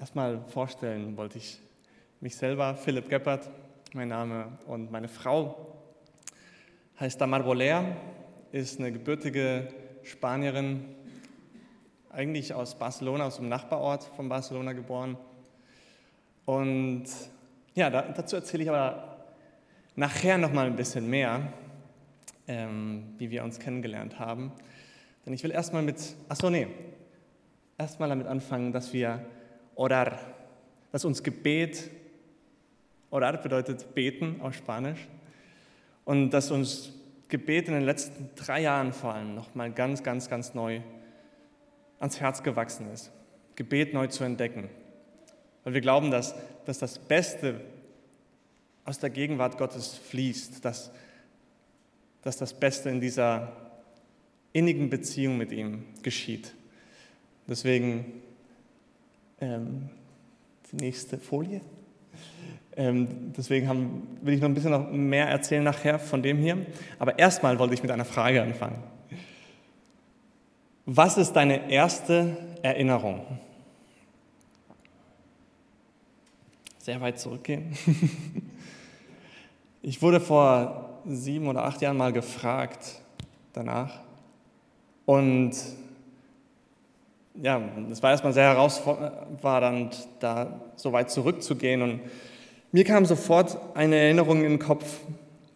erstmal vorstellen wollte ich mich selber, Philipp Geppert, mein Name, und meine Frau heißt Damar Bolea, ist eine gebürtige Spanierin, eigentlich aus Barcelona, aus dem Nachbarort von Barcelona geboren. Und ja, dazu erzähle ich aber nachher noch mal ein bisschen mehr, ähm, wie wir uns kennengelernt haben. Denn ich will erstmal mit, achso, nee, erstmal damit anfangen, dass wir orar, dass uns Gebet, orar bedeutet beten auf Spanisch, und dass uns Gebet in den letzten drei Jahren vor allem nochmal ganz, ganz, ganz neu ans Herz gewachsen ist. Gebet neu zu entdecken. Weil wir glauben, dass, dass das Beste aus der Gegenwart Gottes fließt, dass, dass das Beste in dieser innigen Beziehung mit ihm geschieht. Deswegen ähm, die nächste Folie. Ähm, deswegen haben, will ich noch ein bisschen noch mehr erzählen nachher von dem hier. Aber erstmal wollte ich mit einer Frage anfangen. Was ist deine erste Erinnerung? Sehr weit zurückgehen. Ich wurde vor sieben oder acht Jahren mal gefragt danach. Und ja, es war erstmal sehr herausfordernd, da so weit zurückzugehen. Und mir kam sofort eine Erinnerung in den Kopf,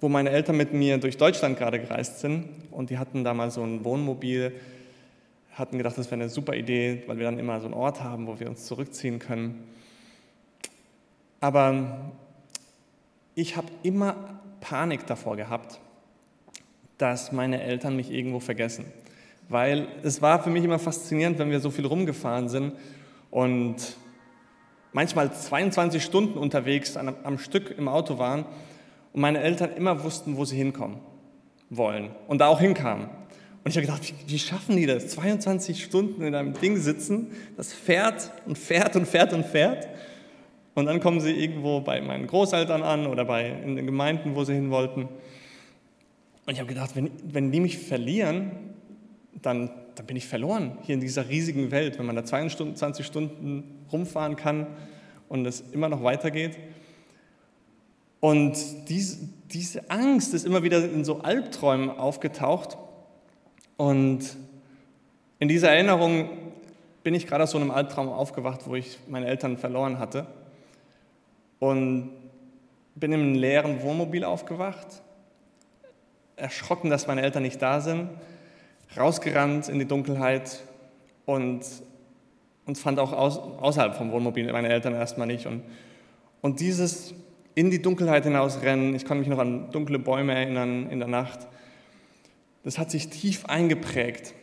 wo meine Eltern mit mir durch Deutschland gerade gereist sind. Und die hatten da mal so ein Wohnmobil, hatten gedacht, das wäre eine super Idee, weil wir dann immer so einen Ort haben, wo wir uns zurückziehen können. Aber ich habe immer Panik davor gehabt, dass meine Eltern mich irgendwo vergessen. Weil es war für mich immer faszinierend, wenn wir so viel rumgefahren sind und manchmal 22 Stunden unterwegs am Stück im Auto waren und meine Eltern immer wussten, wo sie hinkommen wollen und da auch hinkamen. Und ich habe gedacht, wie, wie, schaffen die das? 22 Stunden in einem Ding sitzen, das fährt und fährt und fährt und fährt. Und dann kommen sie irgendwo bei meinen Großeltern an oder bei, in den Gemeinden, wo sie hin wollten. Und ich habe gedacht, wenn, wenn die mich verlieren, dann, dann bin ich verloren hier in dieser riesigen Welt, wenn man da 22 Stunden rumfahren kann und es immer noch weitergeht. Und diese, diese Angst ist immer wieder in so Albträumen aufgetaucht. Und in dieser Erinnerung bin ich gerade aus so einem Albtraum aufgewacht, wo ich meine Eltern verloren hatte. Und bin im leeren Wohnmobil aufgewacht, erschrocken, dass meine Eltern nicht da sind, rausgerannt in die Dunkelheit und, und fand auch aus, außerhalb vom Wohnmobil meine Eltern erstmal nicht. Und, und dieses in die Dunkelheit hinausrennen, ich kann mich noch an dunkle Bäume erinnern in der Nacht, das hat sich tief eingeprägt.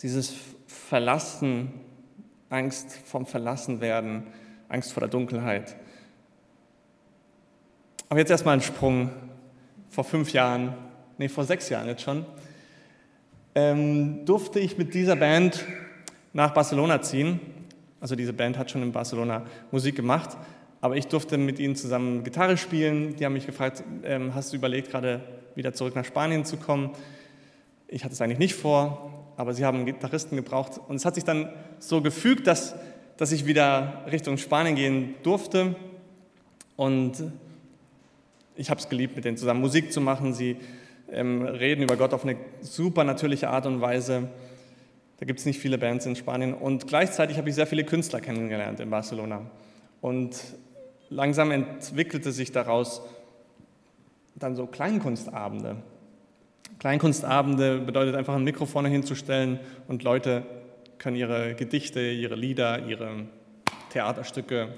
Dieses Verlassen, Angst vom Verlassenwerden, Angst vor der Dunkelheit. Aber jetzt erstmal ein Sprung vor fünf Jahren, nee, vor sechs Jahren jetzt schon ähm, durfte ich mit dieser Band nach Barcelona ziehen. Also diese Band hat schon in Barcelona Musik gemacht, aber ich durfte mit ihnen zusammen Gitarre spielen. Die haben mich gefragt, ähm, hast du überlegt, gerade wieder zurück nach Spanien zu kommen? Ich hatte es eigentlich nicht vor, aber sie haben Gitarristen gebraucht. Und es hat sich dann so gefügt, dass, dass ich wieder Richtung Spanien gehen durfte. Und ich habe es geliebt, mit denen zusammen Musik zu machen. Sie ähm, reden über Gott auf eine super natürliche Art und Weise. Da gibt es nicht viele Bands in Spanien. Und gleichzeitig habe ich sehr viele Künstler kennengelernt in Barcelona. Und langsam entwickelte sich daraus dann so Kleinkunstabende. Kleinkunstabende bedeutet einfach ein Mikrofon hinzustellen und Leute können ihre Gedichte, ihre Lieder, ihre Theaterstücke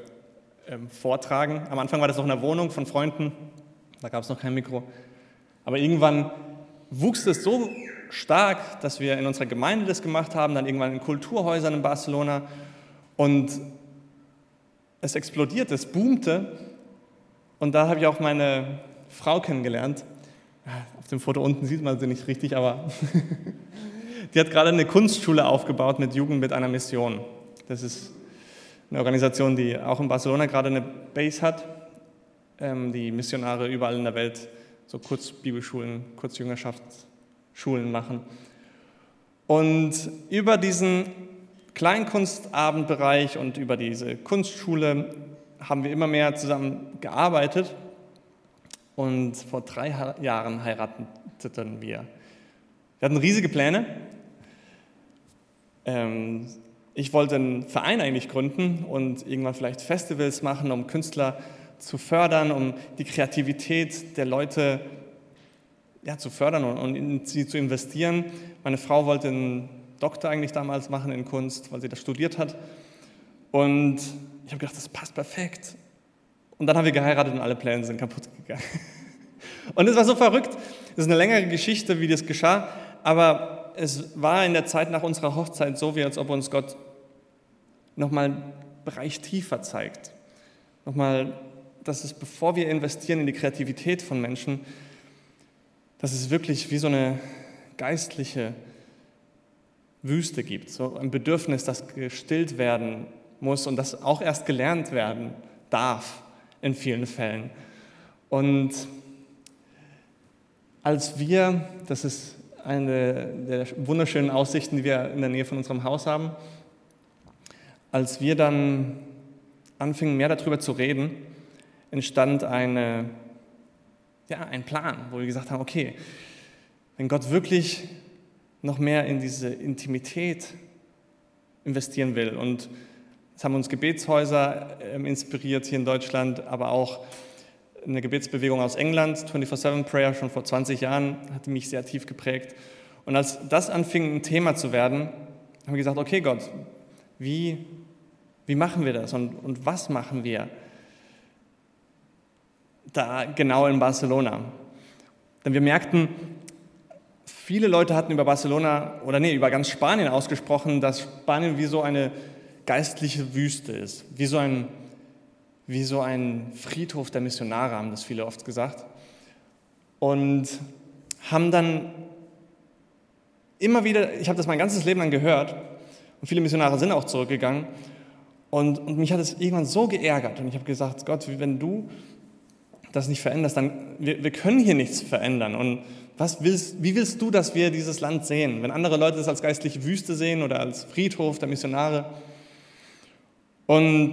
ähm, vortragen. Am Anfang war das noch in der Wohnung von Freunden, da gab es noch kein Mikro. Aber irgendwann wuchs es so stark, dass wir in unserer Gemeinde das gemacht haben, dann irgendwann in Kulturhäusern in Barcelona und es explodierte, es boomte und da habe ich auch meine Frau kennengelernt. Auf dem Foto unten sieht man sie nicht richtig, aber die hat gerade eine Kunstschule aufgebaut mit Jugend mit einer Mission. Das ist eine Organisation, die auch in Barcelona gerade eine Base hat, ähm, die Missionare überall in der Welt so Kurzbibelschulen, Kurzjüngerschaftsschulen machen. Und über diesen Kleinkunstabendbereich und über diese Kunstschule haben wir immer mehr zusammen gearbeitet. Und vor drei Jahren heirateten wir. Wir hatten riesige Pläne. Ähm, ich wollte einen Verein eigentlich gründen und irgendwann vielleicht Festivals machen, um Künstler zu fördern, um die Kreativität der Leute ja, zu fördern und in sie zu investieren. Meine Frau wollte einen Doktor eigentlich damals machen in Kunst, weil sie das studiert hat. Und ich habe gedacht, das passt perfekt. Und dann haben wir geheiratet und alle Pläne sind kaputt gegangen. Und es war so verrückt. Es ist eine längere Geschichte, wie das geschah. Aber es war in der Zeit nach unserer Hochzeit so, wie als ob uns Gott nochmal einen Bereich tiefer zeigt. Nochmal, dass es, bevor wir investieren in die Kreativität von Menschen, dass es wirklich wie so eine geistliche Wüste gibt, so ein Bedürfnis, das gestillt werden muss und das auch erst gelernt werden darf in vielen Fällen. Und als wir, das ist eine der wunderschönen Aussichten, die wir in der Nähe von unserem Haus haben, als wir dann anfingen, mehr darüber zu reden, entstand eine, ja, ein Plan, wo wir gesagt haben, okay, wenn Gott wirklich noch mehr in diese Intimität investieren will. Und es haben uns Gebetshäuser ähm, inspiriert hier in Deutschland, aber auch eine Gebetsbewegung aus England, 24-7 Prayer, schon vor 20 Jahren, hat mich sehr tief geprägt. Und als das anfing, ein Thema zu werden, haben wir gesagt, okay Gott, wie, wie machen wir das und, und was machen wir da genau in Barcelona? Denn wir merkten, Viele Leute hatten über Barcelona oder nee, über ganz Spanien ausgesprochen, dass Spanien wie so eine geistliche Wüste ist, wie so ein, wie so ein Friedhof der Missionare, haben das viele oft gesagt. Und haben dann immer wieder, ich habe das mein ganzes Leben lang gehört, und viele Missionare sind auch zurückgegangen. Und, und mich hat es irgendwann so geärgert. Und ich habe gesagt, Gott, wenn du das nicht veränderst, dann, wir, wir können hier nichts verändern. Und was willst, wie willst du, dass wir dieses Land sehen? Wenn andere Leute es als geistliche Wüste sehen oder als Friedhof der Missionare. Und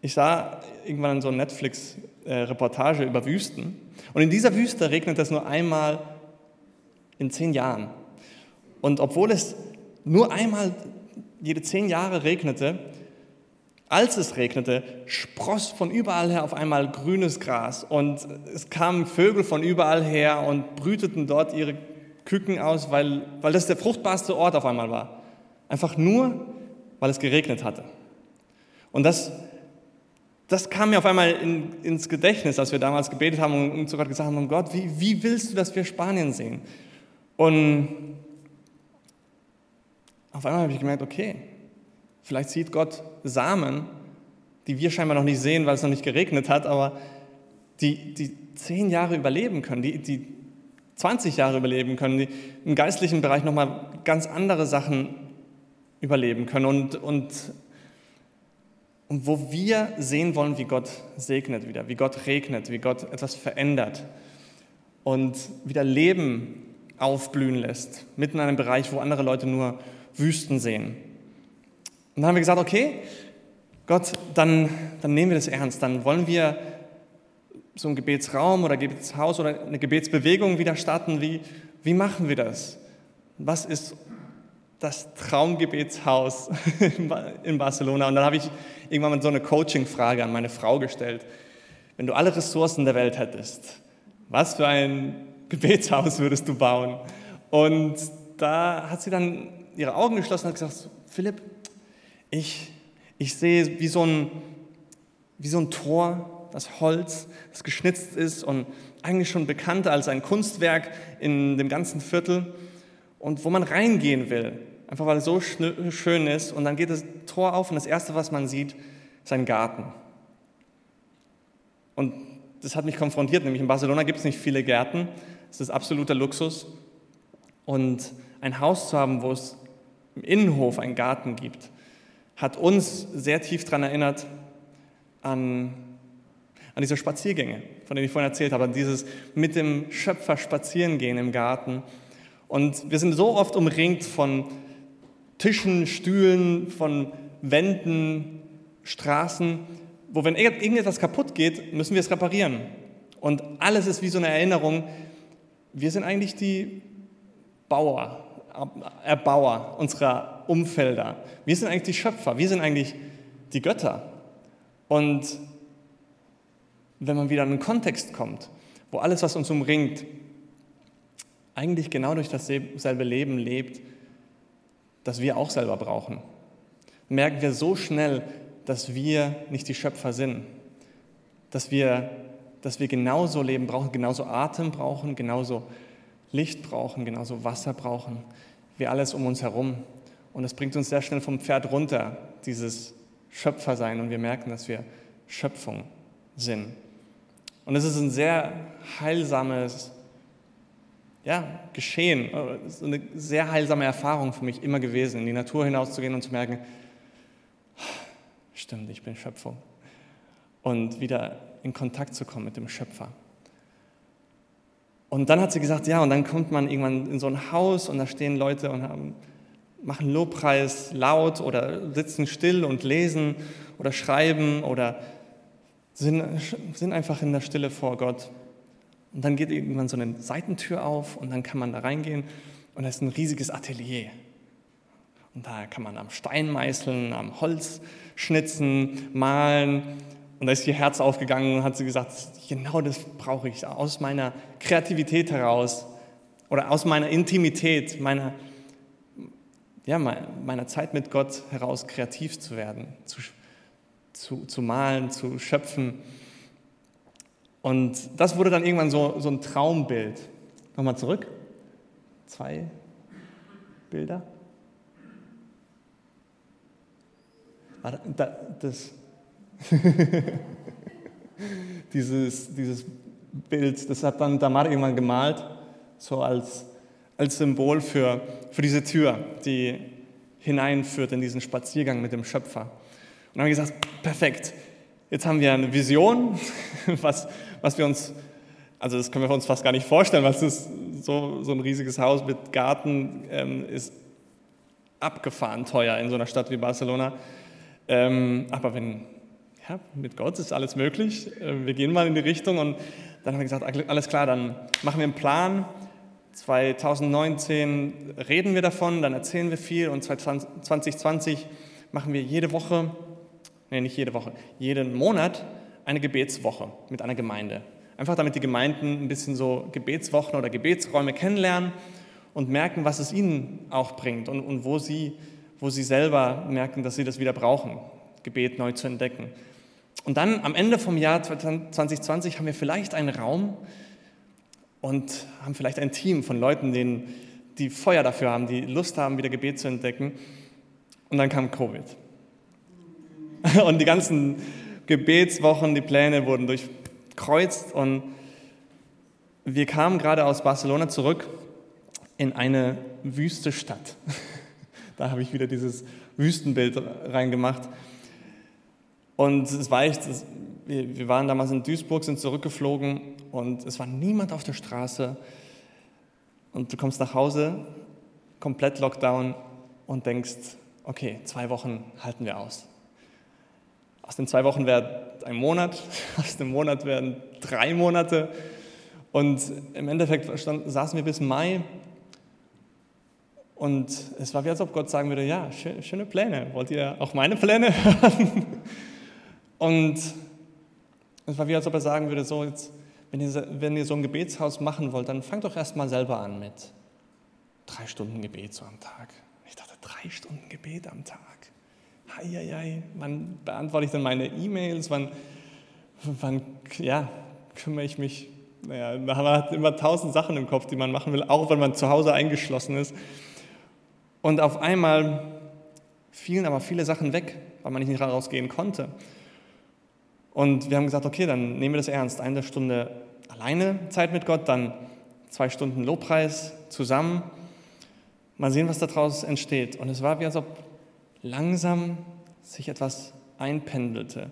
ich sah irgendwann so eine Netflix-Reportage über Wüsten. Und in dieser Wüste regnet es nur einmal in zehn Jahren. Und obwohl es nur einmal jede zehn Jahre regnete, als es regnete, spross von überall her auf einmal grünes Gras und es kamen Vögel von überall her und brüteten dort ihre Küken aus, weil, weil das der fruchtbarste Ort auf einmal war. Einfach nur, weil es geregnet hatte. Und das, das kam mir auf einmal in, ins Gedächtnis, als wir damals gebetet haben und zu Gott gesagt haben, Gott, wie, wie willst du, dass wir Spanien sehen? Und auf einmal habe ich gemerkt, okay, Vielleicht sieht Gott Samen, die wir scheinbar noch nicht sehen, weil es noch nicht geregnet hat, aber die, die zehn Jahre überleben können, die, die 20 Jahre überleben können, die im geistlichen Bereich nochmal ganz andere Sachen überleben können und, und, und wo wir sehen wollen, wie Gott segnet wieder, wie Gott regnet, wie Gott etwas verändert und wieder Leben aufblühen lässt, mitten in einem Bereich, wo andere Leute nur Wüsten sehen. Und dann haben wir gesagt, okay, Gott, dann, dann nehmen wir das ernst. Dann wollen wir so einen Gebetsraum oder Gebetshaus oder eine Gebetsbewegung wieder starten. Wie, wie machen wir das? Was ist das Traumgebetshaus in Barcelona? Und dann habe ich irgendwann mal so eine Coaching-Frage an meine Frau gestellt. Wenn du alle Ressourcen der Welt hättest, was für ein Gebetshaus würdest du bauen? Und da hat sie dann ihre Augen geschlossen und hat gesagt, Philipp, ich, ich sehe wie so, ein, wie so ein Tor, das Holz, das geschnitzt ist und eigentlich schon bekannt als ein Kunstwerk in dem ganzen Viertel und wo man reingehen will, einfach weil es so schön ist. Und dann geht das Tor auf und das Erste, was man sieht, ist ein Garten. Und das hat mich konfrontiert, nämlich in Barcelona gibt es nicht viele Gärten, es ist absoluter Luxus. Und ein Haus zu haben, wo es im Innenhof einen Garten gibt, hat uns sehr tief daran erinnert an, an diese Spaziergänge, von denen ich vorhin erzählt habe, an dieses mit dem Schöpfer spazieren gehen im Garten. Und wir sind so oft umringt von Tischen, Stühlen, von Wänden, Straßen, wo wenn irgendetwas kaputt geht, müssen wir es reparieren. Und alles ist wie so eine Erinnerung, wir sind eigentlich die Bauer, Erbauer unserer Umfelder. Wir sind eigentlich die Schöpfer, wir sind eigentlich die Götter. Und wenn man wieder in einen Kontext kommt, wo alles, was uns umringt, eigentlich genau durch dasselbe Leben lebt, das wir auch selber brauchen, merken wir so schnell, dass wir nicht die Schöpfer sind, dass wir, dass wir genauso Leben brauchen, genauso Atem brauchen, genauso Licht brauchen, genauso Wasser brauchen, wie alles um uns herum. Und das bringt uns sehr schnell vom Pferd runter, dieses Schöpfersein, und wir merken, dass wir Schöpfung sind. Und es ist ein sehr heilsames ja, Geschehen, es ist eine sehr heilsame Erfahrung für mich immer gewesen, in die Natur hinauszugehen und zu merken, stimmt, ich bin Schöpfung. Und wieder in Kontakt zu kommen mit dem Schöpfer. Und dann hat sie gesagt, ja, und dann kommt man irgendwann in so ein Haus und da stehen Leute und haben, machen Lobpreis laut oder sitzen still und lesen oder schreiben oder sind, sind einfach in der Stille vor Gott. Und dann geht irgendwann so eine Seitentür auf und dann kann man da reingehen und da ist ein riesiges Atelier. Und da kann man am Stein meißeln, am Holz schnitzen, malen. Und da ist ihr Herz aufgegangen und hat sie gesagt, genau das brauche ich aus meiner Kreativität heraus oder aus meiner Intimität, meiner, ja, meiner Zeit mit Gott heraus kreativ zu werden, zu, zu, zu malen, zu schöpfen. Und das wurde dann irgendwann so, so ein Traumbild. Nochmal zurück. Zwei Bilder. Das, dieses, dieses Bild, das hat dann Damar irgendwann gemalt, so als, als Symbol für, für diese Tür, die hineinführt in diesen Spaziergang mit dem Schöpfer. Und dann haben gesagt, perfekt, jetzt haben wir eine Vision, was, was wir uns, also das können wir uns fast gar nicht vorstellen, was ist so, so ein riesiges Haus mit Garten ähm, ist abgefahren teuer in so einer Stadt wie Barcelona. Ähm, aber wenn ja, mit Gott ist alles möglich. Äh, wir gehen mal in die Richtung und dann haben wir gesagt, alles klar, dann machen wir einen Plan. 2019 reden wir davon, dann erzählen wir viel und 2020 machen wir jede Woche, nee, nicht jede Woche, jeden Monat eine Gebetswoche mit einer Gemeinde. Einfach damit die Gemeinden ein bisschen so Gebetswochen oder Gebetsräume kennenlernen und merken, was es ihnen auch bringt und, und wo, sie, wo sie selber merken, dass sie das wieder brauchen, Gebet neu zu entdecken. Und dann am Ende vom Jahr 2020 haben wir vielleicht einen Raum und haben vielleicht ein Team von Leuten, denen, die Feuer dafür haben, die Lust haben, wieder Gebet zu entdecken. Und dann kam Covid. Und die ganzen Gebetswochen, die Pläne wurden durchkreuzt und wir kamen gerade aus Barcelona zurück in eine wüste Stadt. Da habe ich wieder dieses Wüstenbild reingemacht. Und es war echt, wir waren damals in Duisburg, sind zurückgeflogen und es war niemand auf der Straße. Und du kommst nach Hause, komplett Lockdown und denkst, okay, zwei Wochen halten wir aus. Aus den zwei Wochen wird ein Monat, aus dem Monat werden drei Monate. Und im Endeffekt stand, saßen wir bis Mai und es war wie, als ob Gott sagen würde, ja, schöne Pläne. Wollt ihr auch meine Pläne hören? Und es war wie, als ob er sagen würde, so jetzt, wenn ihr, wenn ihr so ein Gebetshaus machen wollt, dann fangt doch erst mal selber an mit drei Stunden Gebet so am Tag. Ich dachte, drei Stunden Gebet am Tag. Heieiei, wann beantworte ich denn meine E-Mails? Wann, wann ja, kümmere ich mich? Naja, man hat immer tausend Sachen im Kopf, die man machen will, auch wenn man zu Hause eingeschlossen ist. Und auf einmal fielen aber viele Sachen weg, weil man nicht rausgehen konnte. Und wir haben gesagt, okay, dann nehmen wir das ernst. Eine Stunde alleine Zeit mit Gott, dann zwei Stunden Lobpreis zusammen. Mal sehen, was daraus entsteht. Und es war wie, als ob langsam sich etwas einpendelte.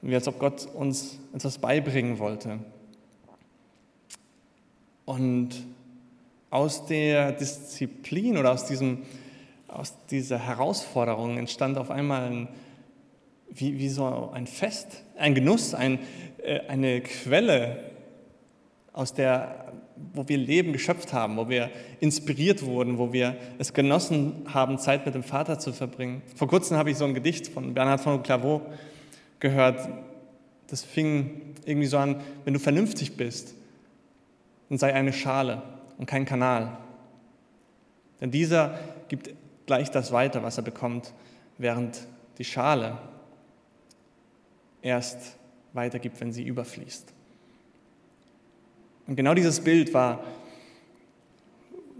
Wie als ob Gott uns etwas beibringen wollte. Und aus der Disziplin oder aus diesem aus dieser Herausforderung entstand auf einmal ein, wie, wie so ein Fest, ein Genuss, ein, äh, eine Quelle, aus der, wo wir Leben geschöpft haben, wo wir inspiriert wurden, wo wir es genossen haben, Zeit mit dem Vater zu verbringen. Vor kurzem habe ich so ein Gedicht von Bernhard von Clairvaux gehört. Das fing irgendwie so an, wenn du vernünftig bist, dann sei eine Schale und kein Kanal. Denn dieser gibt gleich das weiter, was er bekommt, während die Schale erst weitergibt, wenn sie überfließt. Und genau dieses Bild war,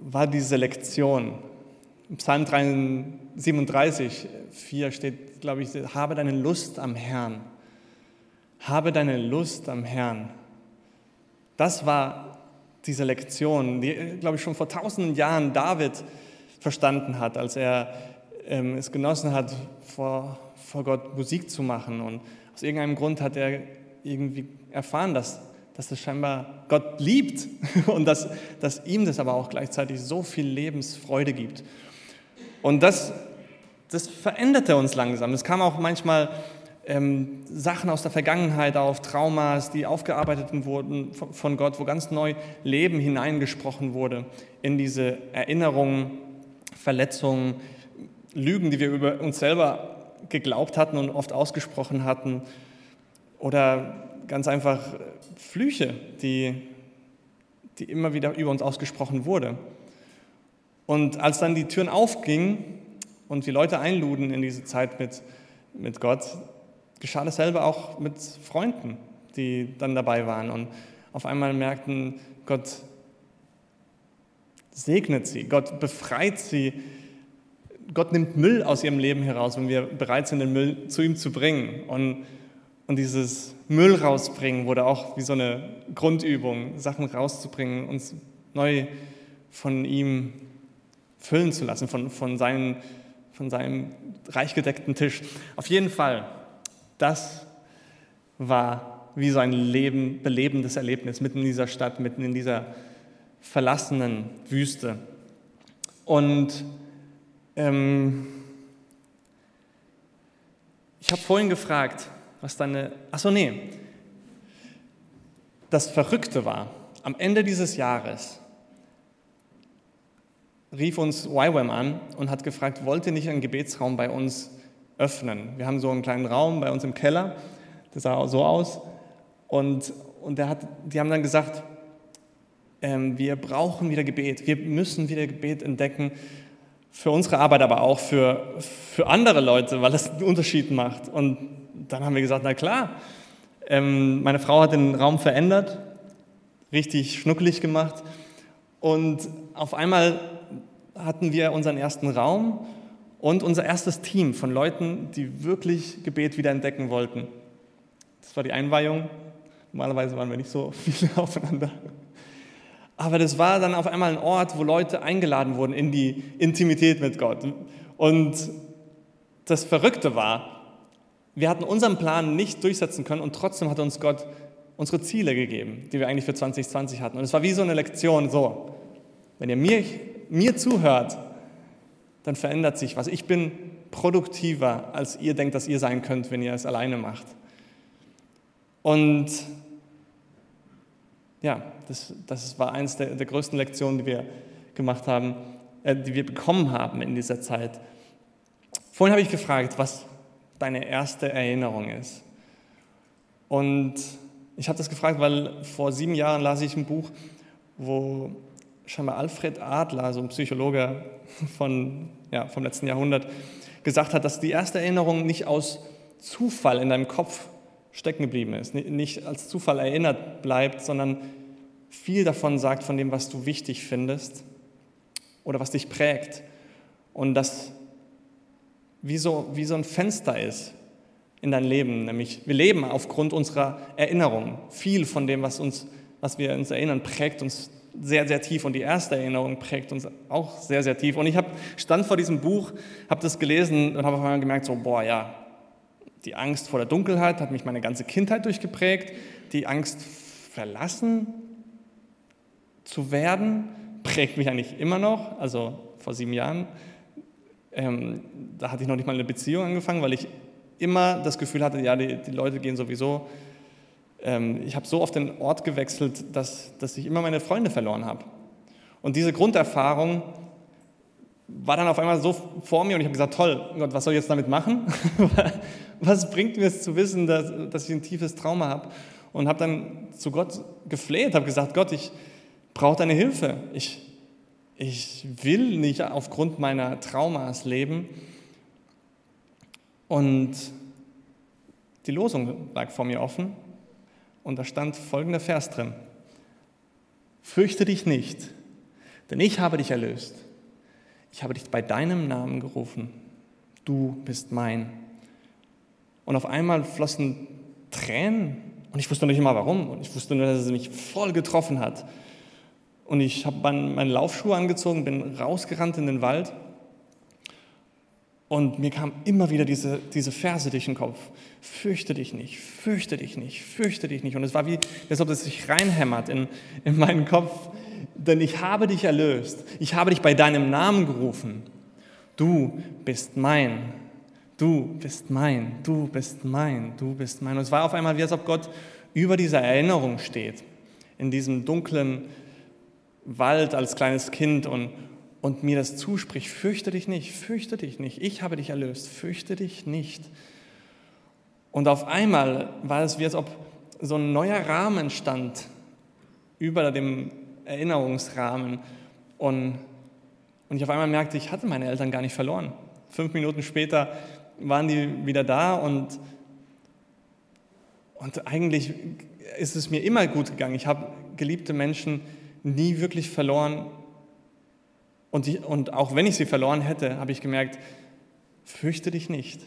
war diese Lektion. Im Psalm 37, 4 steht, glaube ich, habe deine Lust am Herrn. Habe deine Lust am Herrn. Das war diese Lektion, die, glaube ich, schon vor tausenden Jahren David verstanden hat, als er ähm, es genossen hat, vor, vor Gott Musik zu machen. Und aus irgendeinem Grund hat er irgendwie erfahren, dass, dass das scheinbar Gott liebt und dass, dass ihm das aber auch gleichzeitig so viel Lebensfreude gibt. Und das, das veränderte uns langsam. Es kam auch manchmal ähm, Sachen aus der Vergangenheit auf, Traumas, die aufgearbeitet wurden von Gott, wo ganz neu Leben hineingesprochen wurde in diese Erinnerungen, Verletzungen, Lügen, die wir über uns selber geglaubt hatten und oft ausgesprochen hatten, oder ganz einfach Flüche, die, die immer wieder über uns ausgesprochen wurden. Und als dann die Türen aufgingen und die Leute einluden in diese Zeit mit, mit Gott, geschah dasselbe auch mit Freunden, die dann dabei waren und auf einmal merkten, Gott segnet sie, Gott befreit sie, Gott nimmt Müll aus ihrem Leben heraus, wenn wir bereit sind, den Müll zu ihm zu bringen. Und, und dieses Müll rausbringen wurde auch wie so eine Grundübung, Sachen rauszubringen, uns neu von ihm füllen zu lassen, von, von, seinen, von seinem reich gedeckten Tisch. Auf jeden Fall das war wie so ein Leben, belebendes Erlebnis mitten in dieser Stadt, mitten in dieser verlassenen Wüste. Und ähm, ich habe vorhin gefragt, was deine. Achso, nee. Das Verrückte war, am Ende dieses Jahres rief uns YWAM an und hat gefragt, wollt ihr nicht einen Gebetsraum bei uns öffnen. Wir haben so einen kleinen Raum bei uns im Keller, der sah so aus. Und, und der hat, die haben dann gesagt, ähm, wir brauchen wieder Gebet, wir müssen wieder Gebet entdecken, für unsere Arbeit, aber auch für, für andere Leute, weil das einen Unterschied macht. Und dann haben wir gesagt, na klar, ähm, meine Frau hat den Raum verändert, richtig schnuckelig gemacht. Und auf einmal hatten wir unseren ersten Raum und unser erstes Team von Leuten, die wirklich Gebet wieder entdecken wollten. Das war die Einweihung. Normalerweise waren wir nicht so viele aufeinander. Aber das war dann auf einmal ein Ort, wo Leute eingeladen wurden in die Intimität mit Gott. Und das Verrückte war, wir hatten unseren Plan nicht durchsetzen können und trotzdem hat uns Gott unsere Ziele gegeben, die wir eigentlich für 2020 hatten. Und es war wie so eine Lektion, so, wenn ihr mir, mir zuhört, dann verändert sich was. Ich bin produktiver, als ihr denkt, dass ihr sein könnt, wenn ihr es alleine macht. Und ja, das, das war eines der, der größten Lektionen, die wir gemacht haben, äh, die wir bekommen haben in dieser Zeit. Vorhin habe ich gefragt, was deine erste Erinnerung ist. Und ich habe das gefragt, weil vor sieben Jahren las ich ein Buch, wo scheinbar Alfred Adler, so ein Psychologe von, ja, vom letzten Jahrhundert, gesagt hat, dass die erste Erinnerung nicht aus Zufall in deinem Kopf stecken geblieben ist, nicht als Zufall erinnert bleibt, sondern viel davon sagt von dem, was du wichtig findest oder was dich prägt. Und das wie so, wie so ein Fenster ist in dein Leben. Nämlich wir leben aufgrund unserer Erinnerungen. Viel von dem, was, uns, was wir uns erinnern, prägt uns sehr, sehr tief und die erste Erinnerung prägt uns auch sehr, sehr tief. Und ich hab, stand vor diesem Buch, habe das gelesen und habe auf einmal gemerkt, so, boah, ja, die Angst vor der Dunkelheit hat mich meine ganze Kindheit durchgeprägt. Die Angst, verlassen zu werden, prägt mich eigentlich immer noch, also vor sieben Jahren. Ähm, da hatte ich noch nicht mal eine Beziehung angefangen, weil ich immer das Gefühl hatte, ja, die, die Leute gehen sowieso. Ähm, ich habe so oft den Ort gewechselt, dass, dass ich immer meine Freunde verloren habe. Und diese Grunderfahrung war dann auf einmal so vor mir und ich habe gesagt, toll, Gott, was soll ich jetzt damit machen? was bringt mir es zu wissen, dass, dass ich ein tiefes Trauma habe? Und habe dann zu Gott gefleht, habe gesagt, Gott, ich brauche deine Hilfe. Ich, ich will nicht aufgrund meiner Traumas leben. Und die Losung lag vor mir offen und da stand folgender Vers drin. Fürchte dich nicht, denn ich habe dich erlöst. Ich habe dich bei deinem Namen gerufen. Du bist mein. Und auf einmal flossen Tränen und ich wusste nicht immer warum. Und ich wusste nur, dass es mich voll getroffen hat. Und ich habe meine Laufschuhe angezogen, bin rausgerannt in den Wald. Und mir kam immer wieder diese, diese Verse durch den Kopf. Fürchte dich nicht, fürchte dich nicht, fürchte dich nicht. Und es war wie, als ob es sich reinhämmert in, in meinen Kopf. Denn ich habe dich erlöst. Ich habe dich bei deinem Namen gerufen. Du bist mein. Du bist mein. Du bist mein. Du bist mein. Und es war auf einmal wie, als ob Gott über dieser Erinnerung steht. In diesem dunklen Wald als kleines Kind und, und mir das zuspricht, fürchte dich nicht, fürchte dich nicht, ich habe dich erlöst, fürchte dich nicht. Und auf einmal war es wie als ob so ein neuer Rahmen stand über dem Erinnerungsrahmen und, und ich auf einmal merkte, ich hatte meine Eltern gar nicht verloren. Fünf Minuten später waren die wieder da und, und eigentlich ist es mir immer gut gegangen. Ich habe geliebte Menschen nie wirklich verloren. Und, ich, und auch wenn ich sie verloren hätte, habe ich gemerkt, fürchte dich nicht.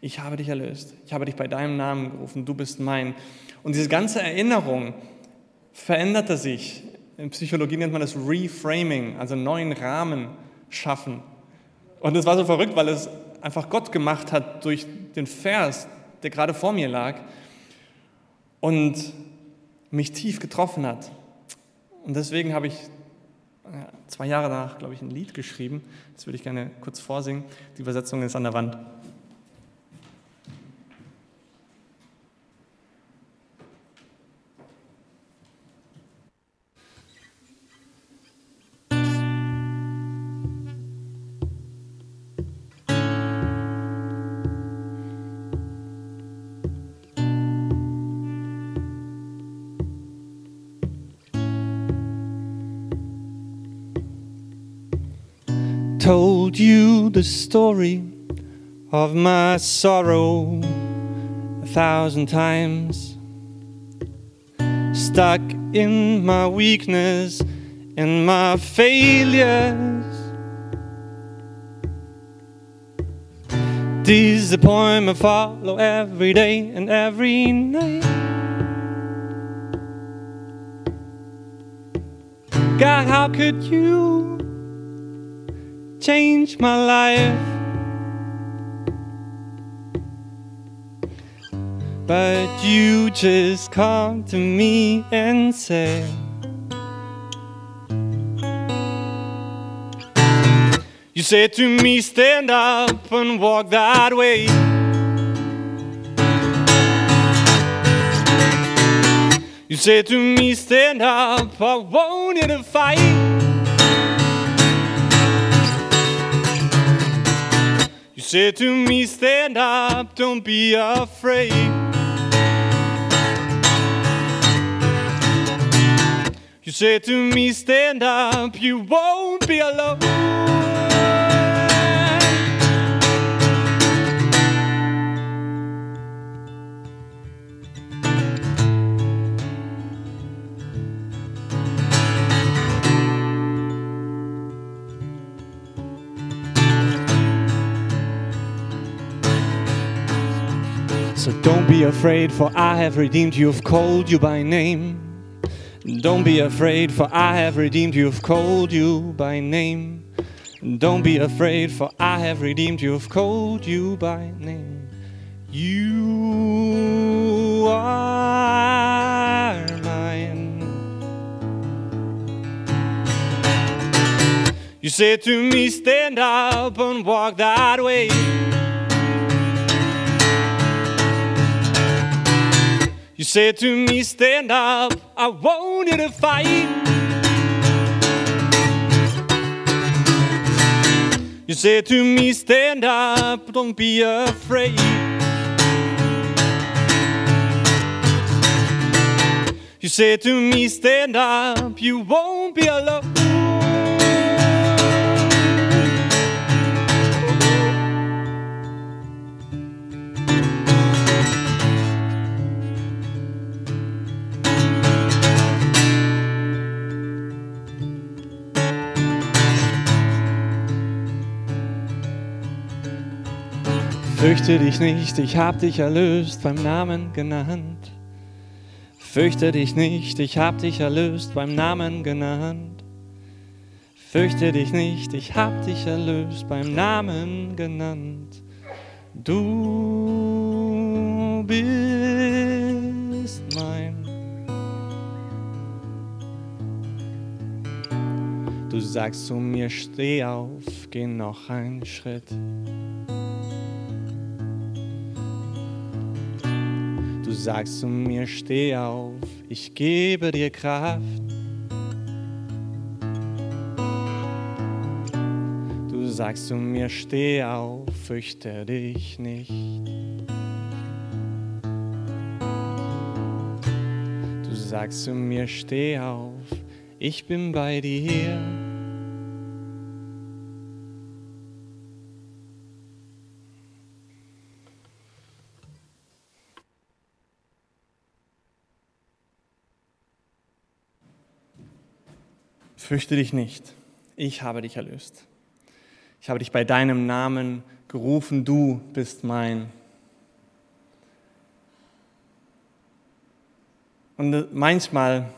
Ich habe dich erlöst. Ich habe dich bei deinem Namen gerufen. Du bist mein. Und diese ganze Erinnerung veränderte sich. In Psychologie nennt man das Reframing, also neuen Rahmen schaffen. Und es war so verrückt, weil es einfach Gott gemacht hat durch den Vers, der gerade vor mir lag und mich tief getroffen hat. Und deswegen habe ich zwei Jahre danach, glaube ich, ein Lied geschrieben. Das würde ich gerne kurz vorsingen. Die Übersetzung ist an der Wand. Told you the story of my sorrow a thousand times. Stuck in my weakness and my failures. Disappointment follow every day and every night. God, how could you? Change my life. But you just come to me and say, You say to me, stand up and walk that way. You say to me, stand up, I want you to fight. Say to me, stand up, don't be afraid. You say to me, stand up, you won't be alone. So don't be afraid, for I have redeemed you, have called you by name. Don't be afraid, for I have redeemed you, have called you by name. Don't be afraid, for I have redeemed you, have called you by name. You are mine. You said to me, Stand up and walk that way. You said to me, Stand up, I want you to fight. You said to me, Stand up, don't be afraid. You said to me, Stand up, you won't be alone. Fürchte dich nicht, ich hab dich erlöst, beim Namen genannt. Fürchte dich nicht, ich hab dich erlöst, beim Namen genannt. Fürchte dich nicht, ich hab dich erlöst, beim Namen genannt. Du bist mein. Du sagst zu mir, steh auf, geh noch einen Schritt. Sagst zu mir, steh auf, ich gebe dir Kraft. Du sagst zu mir, steh auf, fürchte dich nicht. Du sagst zu mir, steh auf, ich bin bei dir. Fürchte dich nicht, ich habe dich erlöst. Ich habe dich bei deinem Namen gerufen, du bist mein. Und manchmal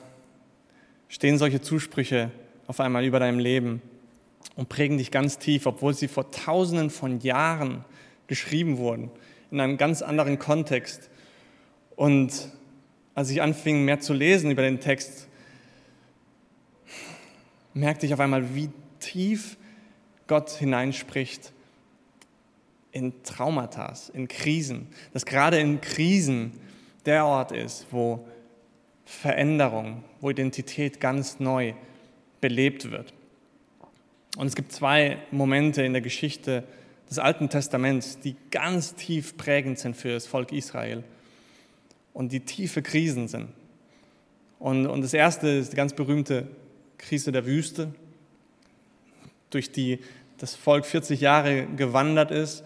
stehen solche Zusprüche auf einmal über deinem Leben und prägen dich ganz tief, obwohl sie vor tausenden von Jahren geschrieben wurden, in einem ganz anderen Kontext. Und als ich anfing, mehr zu lesen über den Text, merkte ich auf einmal, wie tief Gott hineinspricht in Traumata, in Krisen. Dass gerade in Krisen der Ort ist, wo Veränderung, wo Identität ganz neu belebt wird. Und es gibt zwei Momente in der Geschichte des Alten Testaments, die ganz tief prägend sind für das Volk Israel und die tiefe Krisen sind. Und, und das erste ist die ganz berühmte Krise der Wüste, durch die das Volk 40 Jahre gewandert ist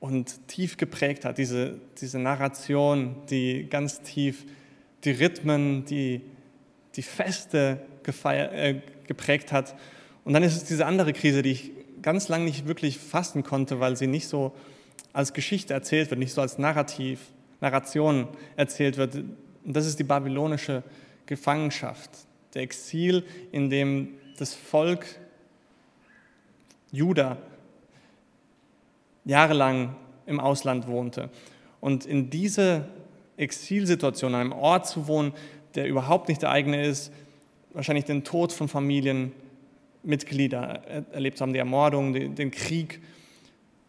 und tief geprägt hat, diese, diese Narration, die ganz tief die Rhythmen, die, die Feste gefeiert, äh, geprägt hat. Und dann ist es diese andere Krise, die ich ganz lange nicht wirklich fassen konnte, weil sie nicht so als Geschichte erzählt wird, nicht so als Narrativ, Narration erzählt wird. Und das ist die babylonische Gefangenschaft, der Exil, in dem das Volk Juda jahrelang im Ausland wohnte. Und in diese Exilsituation, an einem Ort zu wohnen, der überhaupt nicht der eigene ist, wahrscheinlich den Tod von Familienmitgliedern erlebt haben, die Ermordung, den Krieg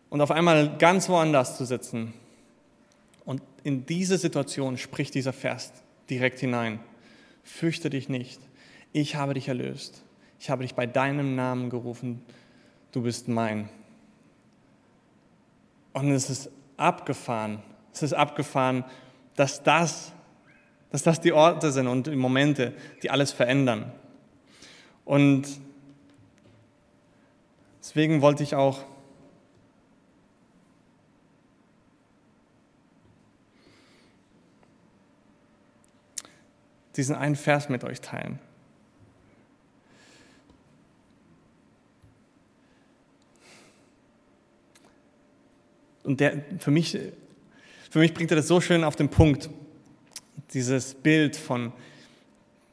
und auf einmal ganz woanders zu sitzen. Und in diese Situation spricht dieser Vers direkt hinein. Fürchte dich nicht, ich habe dich erlöst. Ich habe dich bei deinem Namen gerufen. Du bist mein. Und es ist abgefahren. Es ist abgefahren, dass das, dass das die Orte sind und die Momente, die alles verändern. Und deswegen wollte ich auch diesen einen Vers mit euch teilen. Und der, für, mich, für mich bringt er das so schön auf den Punkt, dieses Bild von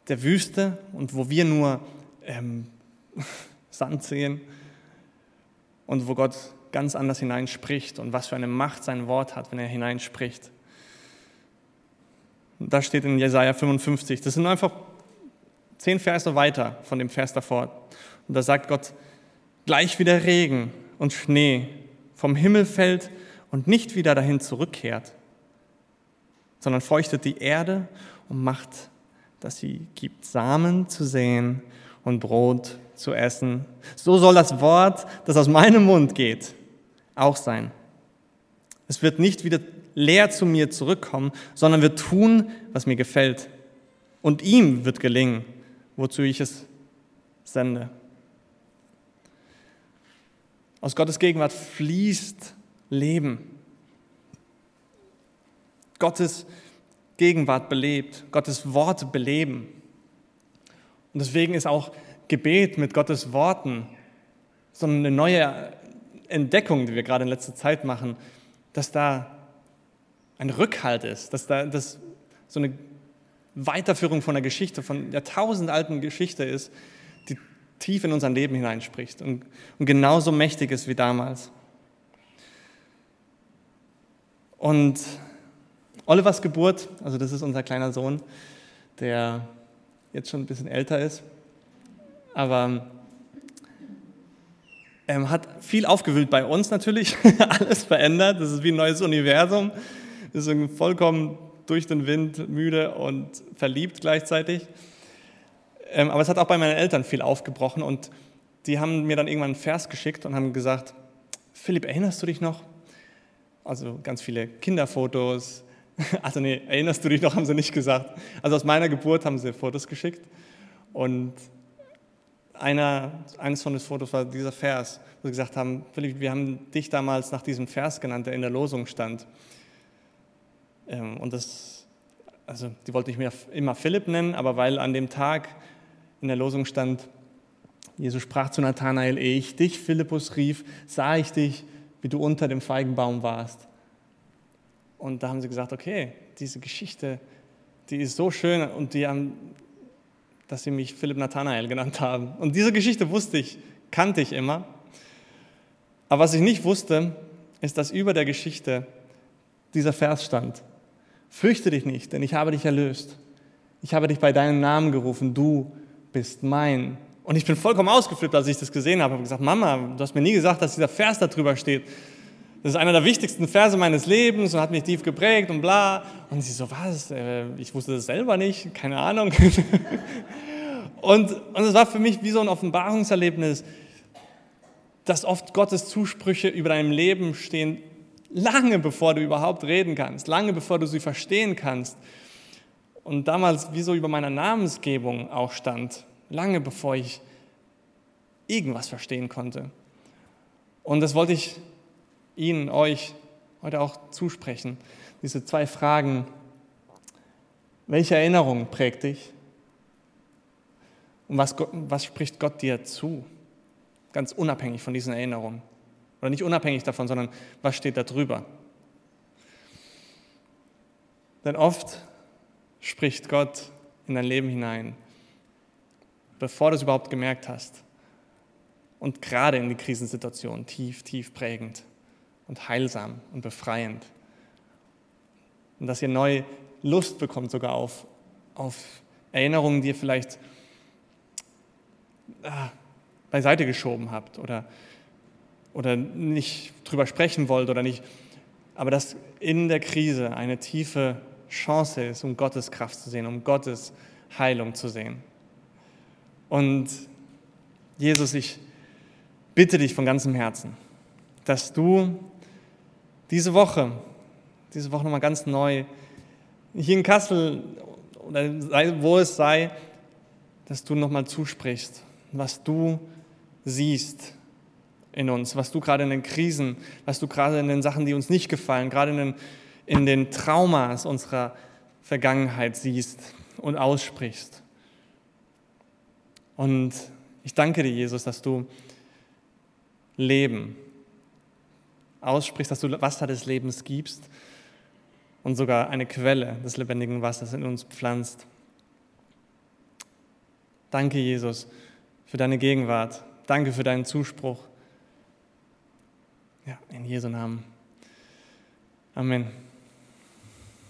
der Wüste und wo wir nur ähm, Sand sehen und wo Gott ganz anders hineinspricht und was für eine Macht sein Wort hat, wenn er hineinspricht. Da steht in Jesaja 55, das sind einfach zehn Verse weiter von dem Vers davor. Und da sagt Gott, gleich wie der Regen und Schnee vom Himmel fällt und nicht wieder dahin zurückkehrt, sondern feuchtet die Erde und macht, dass sie gibt Samen zu sehen und Brot zu essen. So soll das Wort, das aus meinem Mund geht, auch sein. Es wird nicht wieder leer zu mir zurückkommen, sondern wird tun, was mir gefällt. Und ihm wird gelingen, wozu ich es sende. Aus Gottes Gegenwart fließt Leben. Gottes Gegenwart belebt, Gottes Worte beleben. Und deswegen ist auch Gebet mit Gottes Worten so eine neue Entdeckung, die wir gerade in letzter Zeit machen, dass da ein Rückhalt ist, dass da das so eine Weiterführung von der Geschichte, von der tausendalten Geschichte ist, die tief in unser Leben hineinspricht und, und genauso mächtig ist wie damals. Und Olivers Geburt, also das ist unser kleiner Sohn, der jetzt schon ein bisschen älter ist, aber ähm, hat viel aufgewühlt bei uns natürlich, alles verändert, das ist wie ein neues Universum, sind vollkommen durch den Wind müde und verliebt gleichzeitig. Ähm, aber es hat auch bei meinen Eltern viel aufgebrochen und die haben mir dann irgendwann einen Vers geschickt und haben gesagt, Philipp, erinnerst du dich noch? Also ganz viele Kinderfotos, also nee, erinnerst du dich noch, haben sie nicht gesagt. Also aus meiner Geburt haben sie Fotos geschickt und einer, eines von den Fotos war dieser Vers, wo sie gesagt haben, Philipp, wir haben dich damals nach diesem Vers genannt, der in der Losung stand. Ähm, und das, also die wollte ich mir immer Philipp nennen, aber weil an dem Tag in der Losung stand, Jesus sprach zu Nathanael, ehe ich dich, Philippus, rief, sah ich dich, wie du unter dem Feigenbaum warst. Und da haben sie gesagt, okay, diese Geschichte, die ist so schön und die haben, dass sie mich Philipp Nathanael genannt haben. Und diese Geschichte wusste ich, kannte ich immer. Aber was ich nicht wusste, ist, dass über der Geschichte dieser Vers stand. Fürchte dich nicht, denn ich habe dich erlöst. Ich habe dich bei deinem Namen gerufen, du bist mein. Und ich bin vollkommen ausgeflippt, als ich das gesehen habe. Ich habe gesagt, Mama, du hast mir nie gesagt, dass dieser Vers da drüber steht. Das ist einer der wichtigsten Verse meines Lebens und hat mich tief geprägt und bla. Und sie so, was? Äh, ich wusste das selber nicht, keine Ahnung. Und, und es war für mich wie so ein Offenbarungserlebnis, dass oft Gottes Zusprüche über deinem Leben stehen, lange bevor du überhaupt reden kannst, lange bevor du sie verstehen kannst. Und damals wie so über meiner Namensgebung auch stand, lange bevor ich irgendwas verstehen konnte. Und das wollte ich Ihnen, euch heute auch zusprechen. Diese zwei Fragen. Welche Erinnerung prägt dich? Und was, was spricht Gott dir zu? Ganz unabhängig von diesen Erinnerungen. Oder nicht unabhängig davon, sondern was steht da drüber? Denn oft spricht Gott in dein Leben hinein, bevor du es überhaupt gemerkt hast. Und gerade in die Krisensituation tief, tief prägend und heilsam und befreiend. Und dass ihr neue Lust bekommt sogar auf, auf Erinnerungen, die ihr vielleicht ah, beiseite geschoben habt oder, oder nicht drüber sprechen wollt oder nicht. Aber dass in der Krise eine tiefe Chance ist, um Gottes Kraft zu sehen, um Gottes Heilung zu sehen. Und Jesus, ich bitte dich von ganzem Herzen, dass du diese Woche, diese Woche nochmal ganz neu, hier in Kassel oder wo es sei, dass du nochmal zusprichst, was du siehst in uns, was du gerade in den Krisen, was du gerade in den Sachen, die uns nicht gefallen, gerade in den, in den Traumas unserer Vergangenheit siehst und aussprichst. Und ich danke dir, Jesus, dass du Leben aussprichst, dass du Wasser des Lebens gibst und sogar eine Quelle des lebendigen Wassers in uns pflanzt. Danke, Jesus, für deine Gegenwart. Danke für deinen Zuspruch. Ja, in Jesu Namen. Amen.